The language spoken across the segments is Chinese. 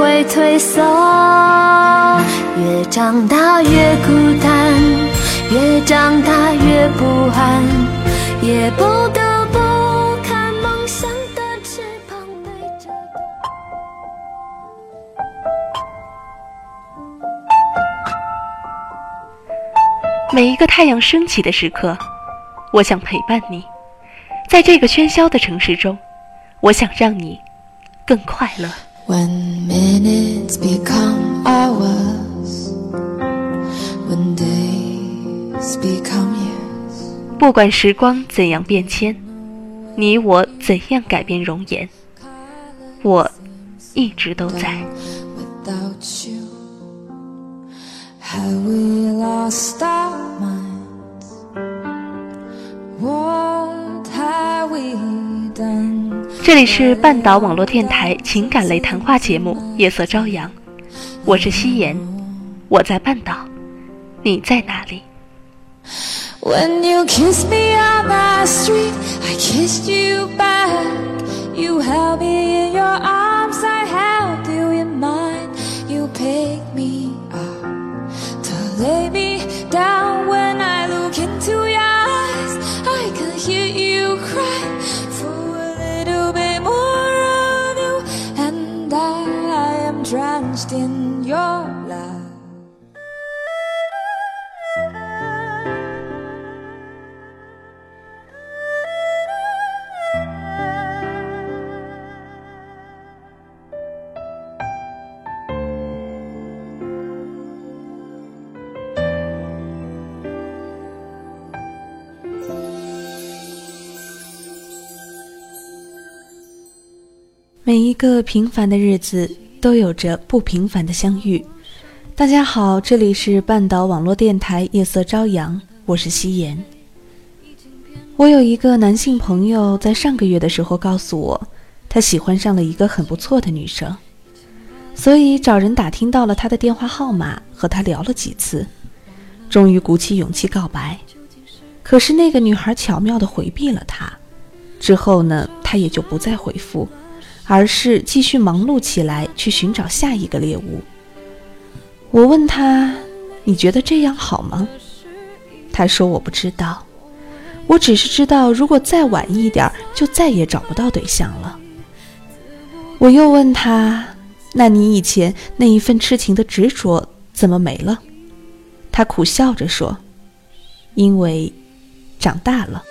会退缩。越长大越孤单，越长大越不安，也不得不看梦想的翅膀背着。每一个太阳升起的时刻，我想陪伴你。在这个喧嚣的城市中，我想让你更快乐。When minutes become hours, when days become years, 不管时光怎样变迁，你我怎样改变容颜，我一直都在。without you, have we lost our minds? What have we done? 这里是半岛网络电台情感类谈话节目《夜色朝阳》，我是夕颜，我在半岛，你在哪里？？Lay me down When I look into your 每一个平凡的日子都有着不平凡的相遇。大家好，这里是半岛网络电台夜色朝阳，我是夕颜。我有一个男性朋友，在上个月的时候告诉我，他喜欢上了一个很不错的女生，所以找人打听到了她的电话号码，和她聊了几次，终于鼓起勇气告白。可是那个女孩巧妙地回避了他，之后呢，他也就不再回复。而是继续忙碌起来，去寻找下一个猎物。我问他：“你觉得这样好吗？”他说：“我不知道，我只是知道，如果再晚一点，就再也找不到对象了。”我又问他：“那你以前那一份痴情的执着怎么没了？”他苦笑着说：“因为长大了。”“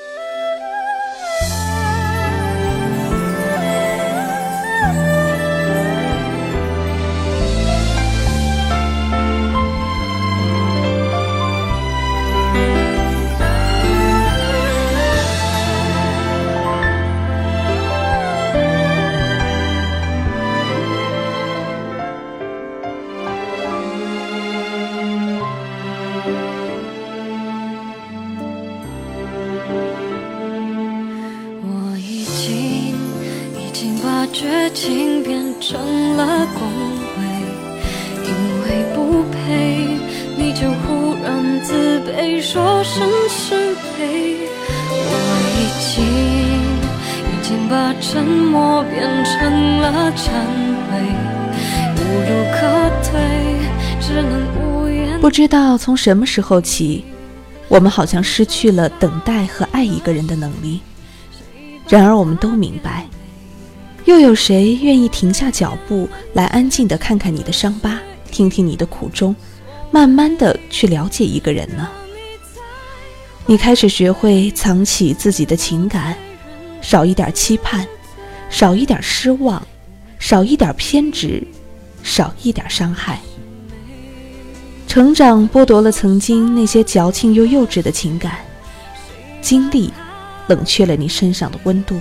忏悔，无路可退，只能无言。不知道从什么时候起，我们好像失去了等待和爱一个人的能力。然而，我们都明白，又有谁愿意停下脚步来安静的看看你的伤疤，听听你的苦衷，慢慢的去了解一个人呢？你开始学会藏起自己的情感，少一点期盼，少一点失望，少一点偏执，少一点伤害。成长剥夺了曾经那些矫情又幼稚的情感，经历冷却了你身上的温度。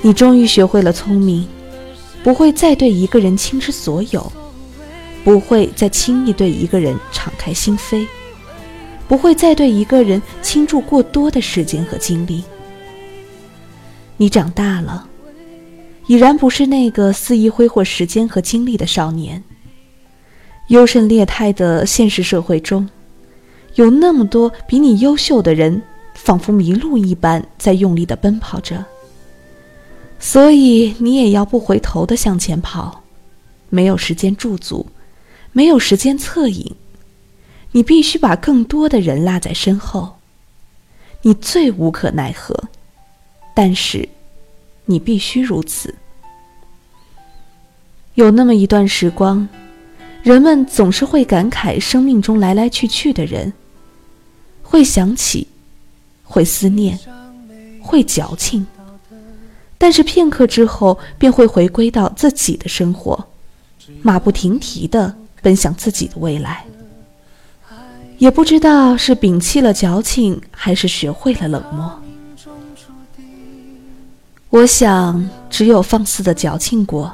你终于学会了聪明，不会再对一个人倾之所有，不会再轻易对一个人敞开心扉，不会再对一个人倾注过多的时间和精力。你长大了，已然不是那个肆意挥霍时间和精力的少年。优胜劣汰的现实社会中，有那么多比你优秀的人，仿佛迷路一般在用力的奔跑着。所以你也要不回头的向前跑，没有时间驻足，没有时间侧影，你必须把更多的人落在身后。你最无可奈何，但是你必须如此。有那么一段时光。人们总是会感慨生命中来来去去的人，会想起，会思念，会矫情，但是片刻之后便会回归到自己的生活，马不停蹄的奔向自己的未来。也不知道是摒弃了矫情，还是学会了冷漠。我想，只有放肆的矫情过，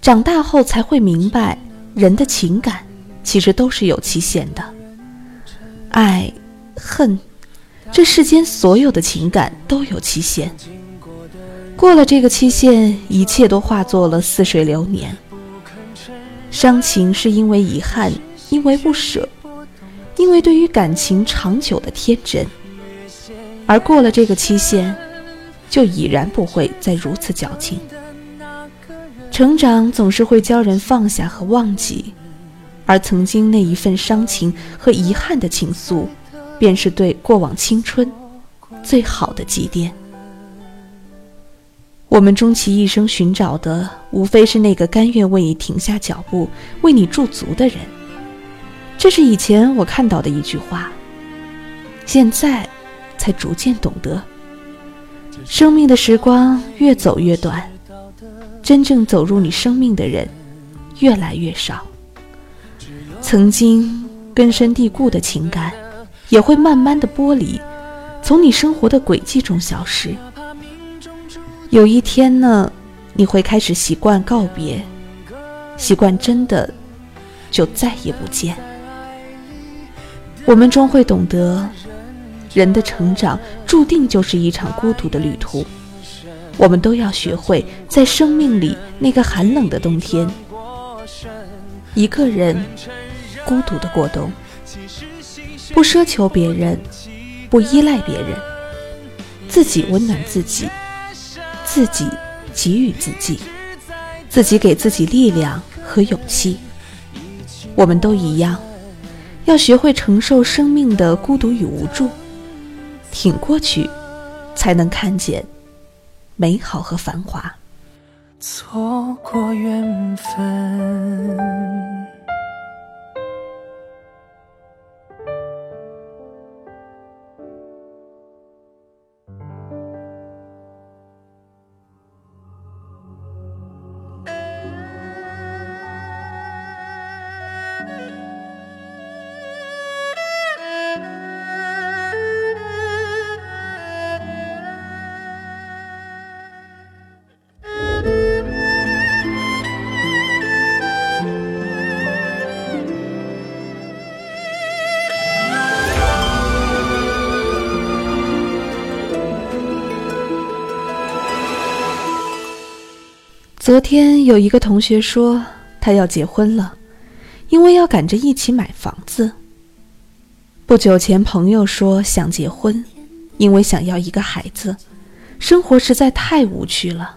长大后才会明白。人的情感其实都是有期限的，爱、恨，这世间所有的情感都有期限。过了这个期限，一切都化作了似水流年。伤情是因为遗憾，因为不舍，因为对于感情长久的天真。而过了这个期限，就已然不会再如此矫情。成长总是会教人放下和忘记，而曾经那一份伤情和遗憾的情愫，便是对过往青春最好的祭奠。我们终其一生寻找的，无非是那个甘愿为你停下脚步、为你驻足的人。这是以前我看到的一句话，现在才逐渐懂得，生命的时光越走越短。真正走入你生命的人，越来越少。曾经根深蒂固的情感，也会慢慢的剥离，从你生活的轨迹中消失。有一天呢，你会开始习惯告别，习惯真的就再也不见。我们终会懂得，人的成长注定就是一场孤独的旅途。我们都要学会在生命里那个寒冷的冬天，一个人孤独的过冬，不奢求别人，不依赖别人，自己温暖自己，自己给予自己，自己给自己力量和勇气。我们都一样，要学会承受生命的孤独与无助，挺过去，才能看见。美好和繁华，错过缘分。昨天有一个同学说他要结婚了，因为要赶着一起买房子。不久前朋友说想结婚，因为想要一个孩子，生活实在太无趣了。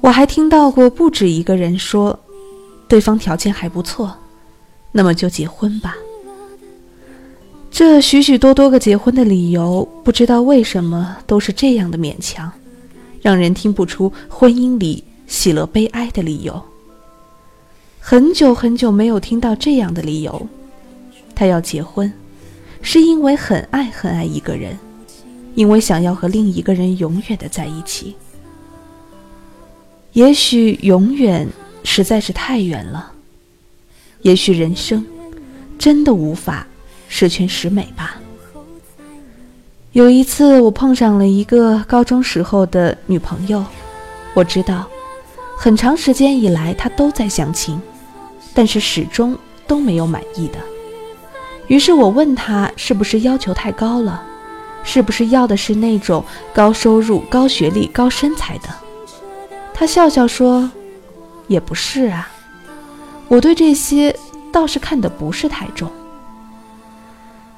我还听到过不止一个人说，对方条件还不错，那么就结婚吧。这许许多多个结婚的理由，不知道为什么都是这样的勉强。让人听不出婚姻里喜乐悲哀的理由。很久很久没有听到这样的理由。他要结婚，是因为很爱很爱一个人，因为想要和另一个人永远的在一起。也许永远实在是太远了，也许人生真的无法十全十美吧。有一次，我碰上了一个高中时候的女朋友，我知道，很长时间以来她都在相亲，但是始终都没有满意的。于是我问他是不是要求太高了，是不是要的是那种高收入、高学历、高身材的？他笑笑说：“也不是啊，我对这些倒是看得不是太重。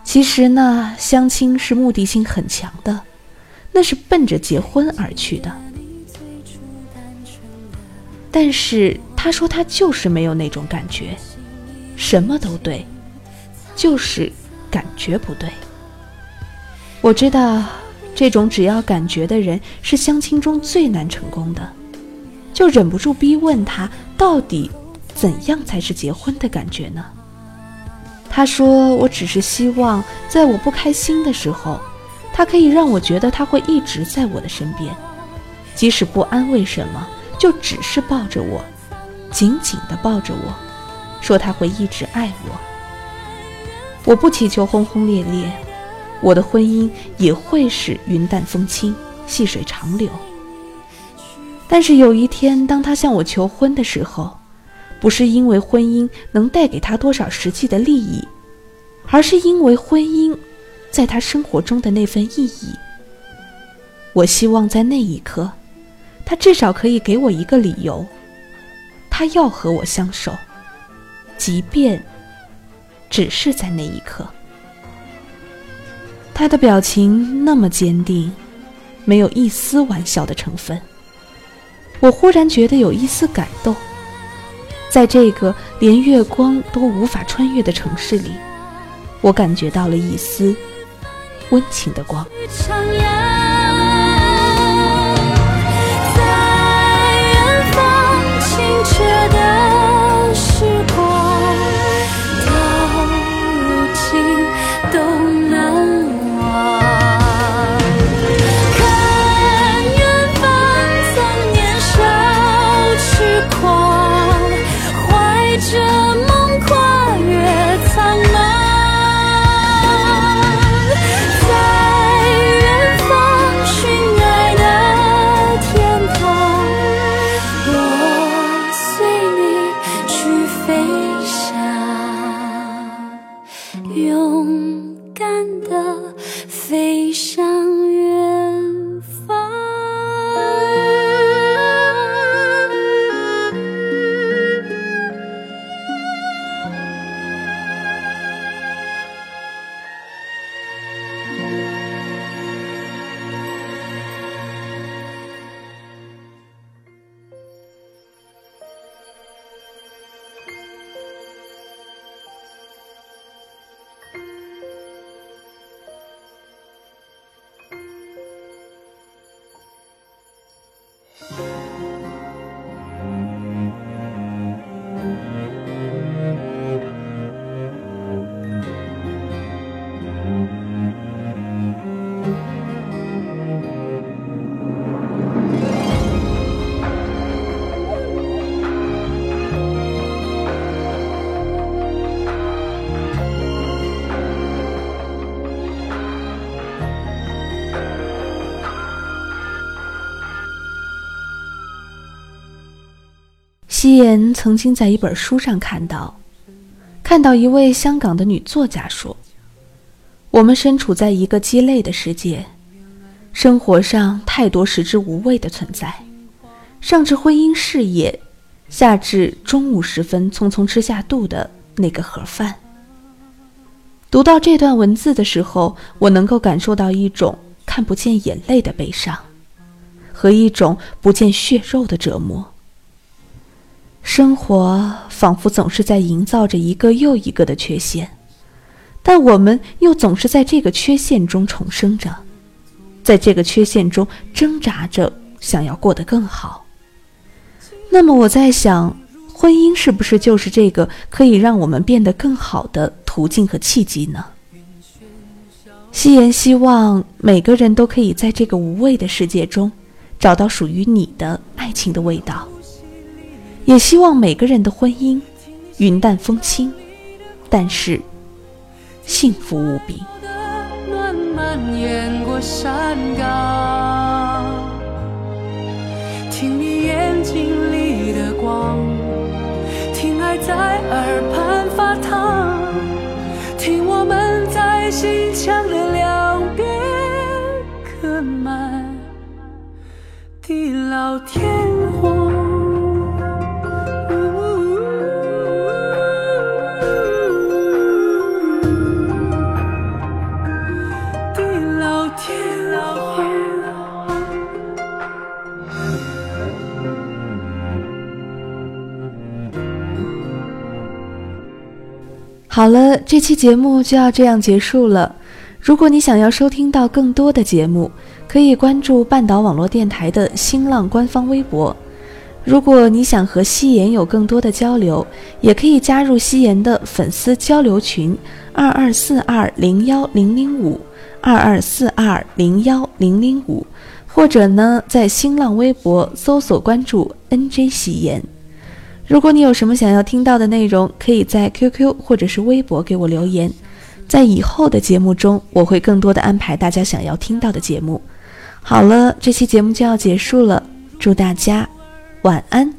其实呢，相亲是目的性很强的，那是奔着结婚而去的。但是他说他就是没有那种感觉，什么都对，就是感觉不对。我知道，这种只要感觉的人是相亲中最难成功的。”就忍不住逼问他，到底怎样才是结婚的感觉呢？他说：“我只是希望，在我不开心的时候，他可以让我觉得他会一直在我的身边，即使不安慰什么，就只是抱着我，紧紧地抱着我，说他会一直爱我。我不祈求轰轰烈烈，我的婚姻也会是云淡风轻，细水长流。”但是有一天，当他向我求婚的时候，不是因为婚姻能带给他多少实际的利益，而是因为婚姻在他生活中的那份意义。我希望在那一刻，他至少可以给我一个理由，他要和我相守，即便只是在那一刻。他的表情那么坚定，没有一丝玩笑的成分。我忽然觉得有一丝感动，在这个连月光都无法穿越的城市里，我感觉到了一丝温情的光。夕颜曾经在一本书上看到，看到一位香港的女作家说：“我们身处在一个鸡肋的世界，生活上太多食之无味的存在，上至婚姻事业，下至中午时分匆匆吃下肚的那个盒饭。”读到这段文字的时候，我能够感受到一种看不见眼泪的悲伤，和一种不见血肉的折磨。生活仿佛总是在营造着一个又一个的缺陷，但我们又总是在这个缺陷中重生着，在这个缺陷中挣扎着，想要过得更好。那么我在想，婚姻是不是就是这个可以让我们变得更好的途径和契机呢？夕颜希望每个人都可以在这个无味的世界中，找到属于你的爱情的味道。也希望每个人的婚姻云淡风轻，但是幸福无比。听你眼睛里的光。听爱在耳畔发烫，听我们在心墙的两边刻满地老天荒。好了，这期节目就要这样结束了。如果你想要收听到更多的节目，可以关注半岛网络电台的新浪官方微博。如果你想和夕颜有更多的交流，也可以加入夕颜的粉丝交流群：二二四二零幺零零五二二四二零幺零零五，或者呢，在新浪微博搜索关注 NJ 夕颜。如果你有什么想要听到的内容，可以在 QQ 或者是微博给我留言，在以后的节目中，我会更多的安排大家想要听到的节目。好了，这期节目就要结束了，祝大家晚安，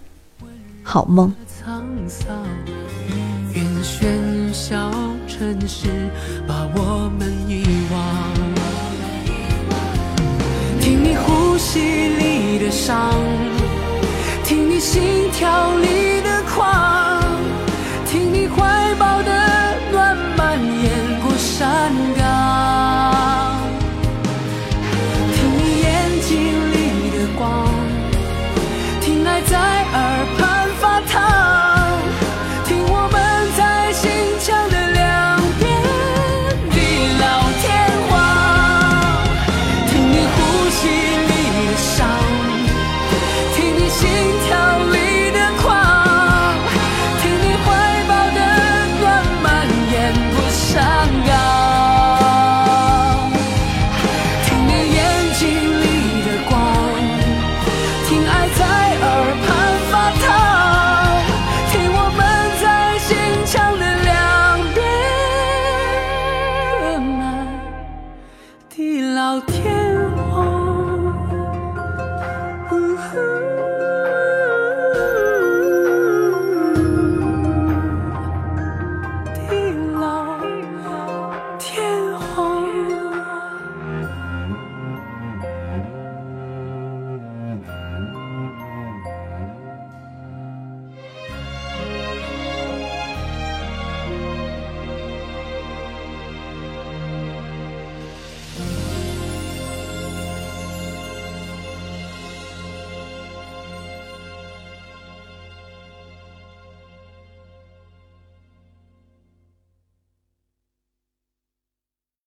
好梦。城市把我们遗忘。听你呼吸里的伤，听你心跳里的狂